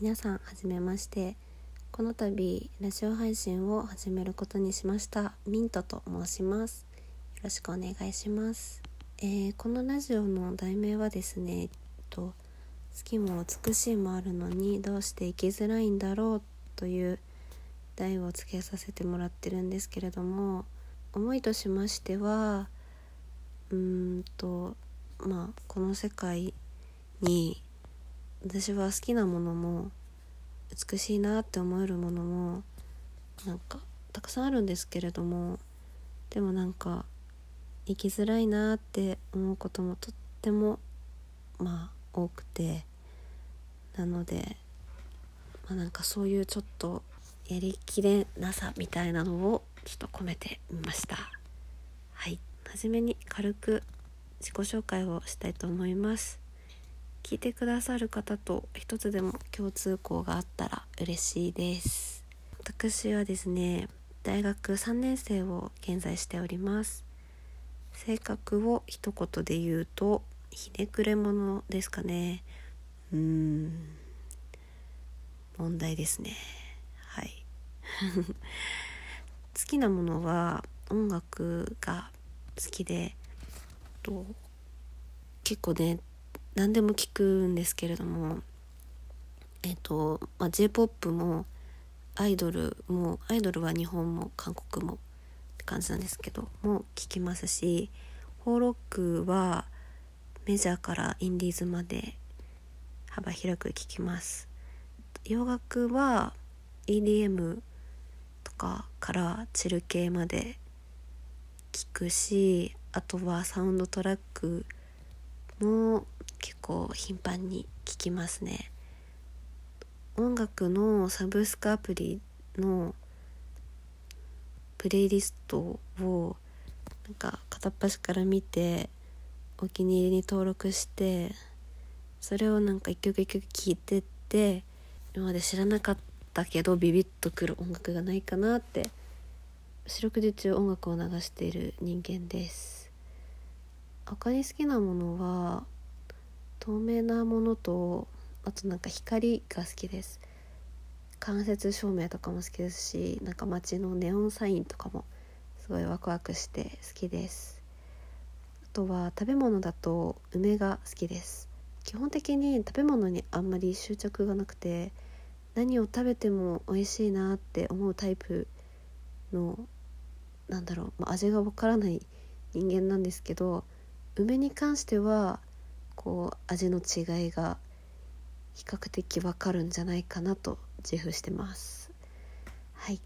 皆さんはじめまして。この度ラジオ配信を始めることにしましたミントと申します。よろしくお願いします、えーこのラジオの題名はですねえっと好きも美しいもあるのにどうして生きづらいんだろうという題をつけさせてもらってるんですけれども思いとしましてはうーんとまあこの世界に私は好きなものも美しいなって思えるものもなんかたくさんあるんですけれどもでもなんか生きづらいなって思うこともとってもまあ多くてなので、まあ、なんかそういうちょっとやりきれなさみたいなのをちょっと込めてみました。はい。初めに軽く自己紹介をしたいと思います。聞いてくださる方と一つでも共通項があったら嬉しいです。私はですね大学3年生を現在しております。性格を一言で言うとひねくれ者ですかね。うーん。問題ですね。はい。好きなものは音楽が好きでと結構ね何でも聞くんですけれどもえっ、と、まあ、j p o p もアイドルもアイドルは日本も韓国もって感じなんですけども聞きますしホーロックはメジャーからインディーズまで幅広く聞きます。洋楽は EDM とかからチル系まで聞くしあとはサウンドトラックも結構頻繁に聞きますね。音楽のサブスクアプリのプレイリストをなんか片っ端から見てお気に入りに登録してそれをなんか一曲一曲聴いてって今まで知らなかったけどビビッとくる音楽がないかなって四六時中音楽を流している人間です。他に好きなものは透明なものとあとなんか光が好きです。間接照明とかも好きですしなんか街のネオンサインとかもすごいワクワクして好きです。あとは食べ物だと梅が好きです。基本的に食べ物にあんまり執着がなくて何を食べても美味しいなって思うタイプのなんだろう、まあ、味がわからない人間なんですけど梅に関してはこう味の違いが比較的わかるんじゃないかなと自負してます。はい。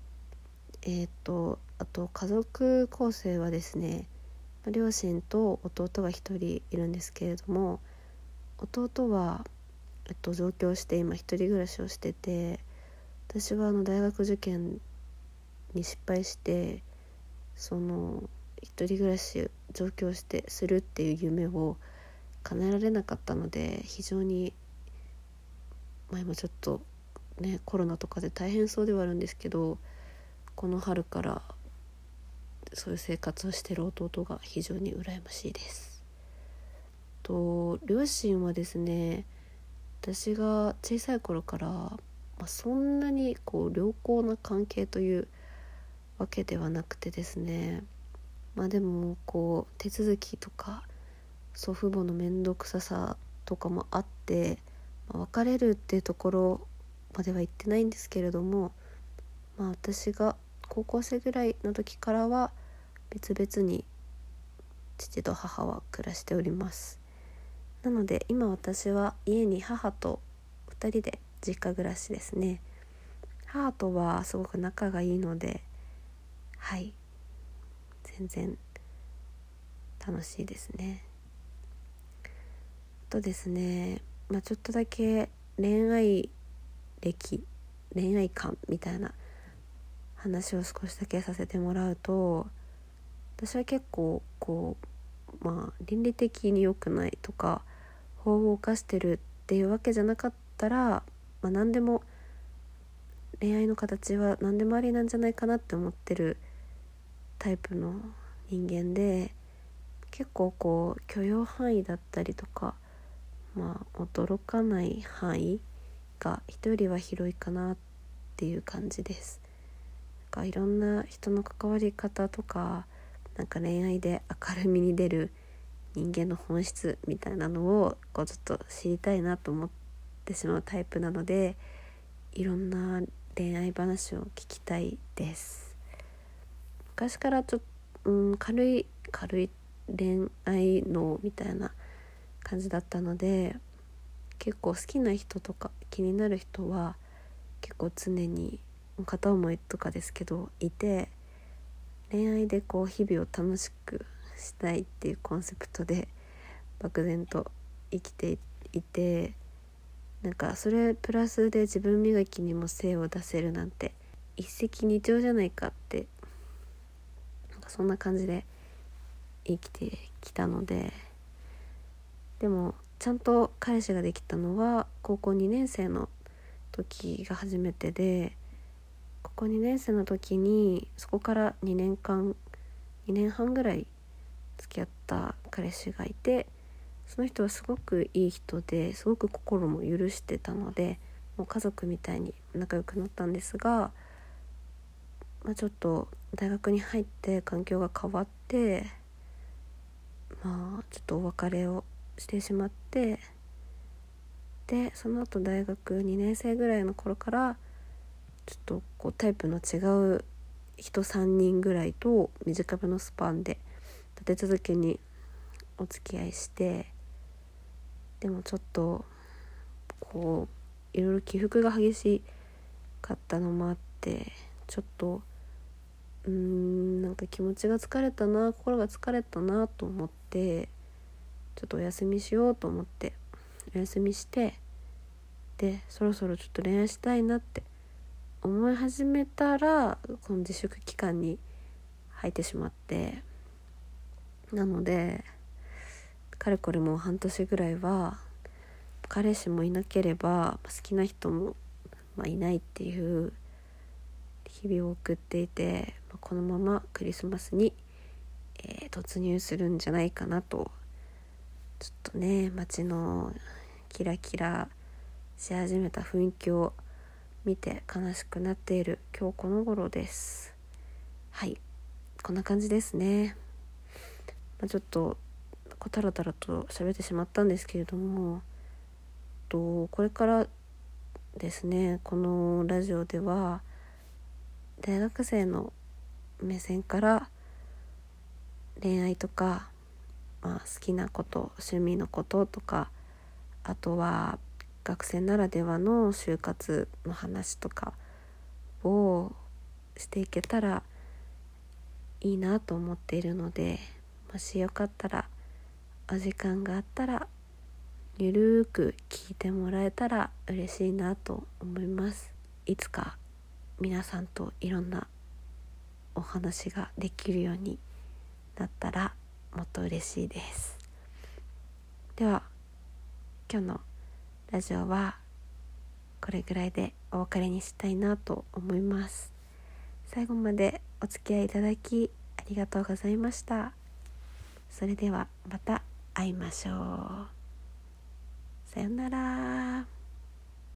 えっ、とあと家族構成はですね両親と弟が一人いるんですけれども弟は、えっと、上京して今一人暮らしをしてて私はあの大学受験に失敗してその一人暮らし上京してするっていう夢を叶えられなかったので非常にまあ今ちょっとねコロナとかで大変そうではあるんですけどこの春からそういう生活をしてる弟が非常に羨ましいです。と両親はですね私が小さい頃から、まあ、そんなにこう良好な関係というわけではなくてですねまあでもこう手続きとか祖父母の面倒くささとかもあって、まあ別れるっていうところまでは言ってないんですけれどもまあ私が高校生ぐらいの時からは別々に父と母は暮らしております。なので今私は家に母と2人で実家暮らしですね。母とはすごく仲がいいのではい。全然楽しいですね。あとですねまあちょっとだけ恋愛歴恋愛観みたいな話を少しだけさせてもらうと私は結構こうまあ倫理的に良くないとか法を犯してるっていうわけじゃなかったら、まあ、何でも恋愛の形は何でもありなんじゃないかなって思ってるタイプの人間で結構こう許容範囲だったりとかまあ驚かない範囲か人よりは広いかなっていう感じです。なんかいろんな人の関わり方とかなんか恋愛で明るみに出る人間の本質みたいなのをこうちょっと知りたいなと思ってしまうタイプなのでいろんな恋愛話を聞きたいです。昔からちょっと、うん、軽い軽い恋愛脳みたいな感じだったので結構好きな人とか気になる人は結構常に片思いとかですけどいて恋愛でこう日々を楽しくしたいっていうコンセプトで漠然と生きていてなんかそれプラスで自分磨きにも精を出せるなんて一石二鳥じゃないかってそんな感じで生きてきたのででもちゃんと彼氏ができたのは高校2年生の時が初めてで高校2年生の時にそこから2年間2年半ぐらい付き合った彼氏がいてその人はすごくいい人ですごく心も許してたのでもう家族みたいに仲良くなったんですが、まあ、ちょっと大学に入って環境が変わってまあちょっとお別れをしてしまってでその後大学2年生ぐらいの頃からちょっとこうタイプの違う人3人ぐらいと短めのスパンで立て続けにお付き合いしてでもちょっとこういろいろ起伏が激しかったのもあってちょっとうーんなんか気持ちが疲れたな心が疲れたなと思ってちょっとお休みしようと思ってお休みしてでそろそろちょっと恋愛したいなって思い始めたらこの自粛期間に入ってしまってなのでかれこれもう半年ぐらいは彼氏もいなければ好きな人も、まあ、いないっていう日々を送っていてこのままクリスマスに、えー、突入するんじゃないかなとちょっとね街のキラキラし始めた雰囲気を見て悲しくなっている今日この頃です。はい。こんな感じですね、まあ、ちょっとこうタラタラと喋ってしまったんですけれどもとこれからですねこのラジオでは大学生の目線から恋愛とか、まあ、好きなこと趣味のこととかあとは学生ならではの就活の話とかをしていけたらいいなと思っているのでもしよかったらお時間があったらゆるーく聞いてもらえたら嬉しいなと思います。いつか皆さんといろんなお話ができるようになったらもっと嬉しいです。では今日のラジオはこれぐらいでお別れにしたいなと思います。最後までお付き合いいただきありがとうございました。それではまた会いましょう。さよなら。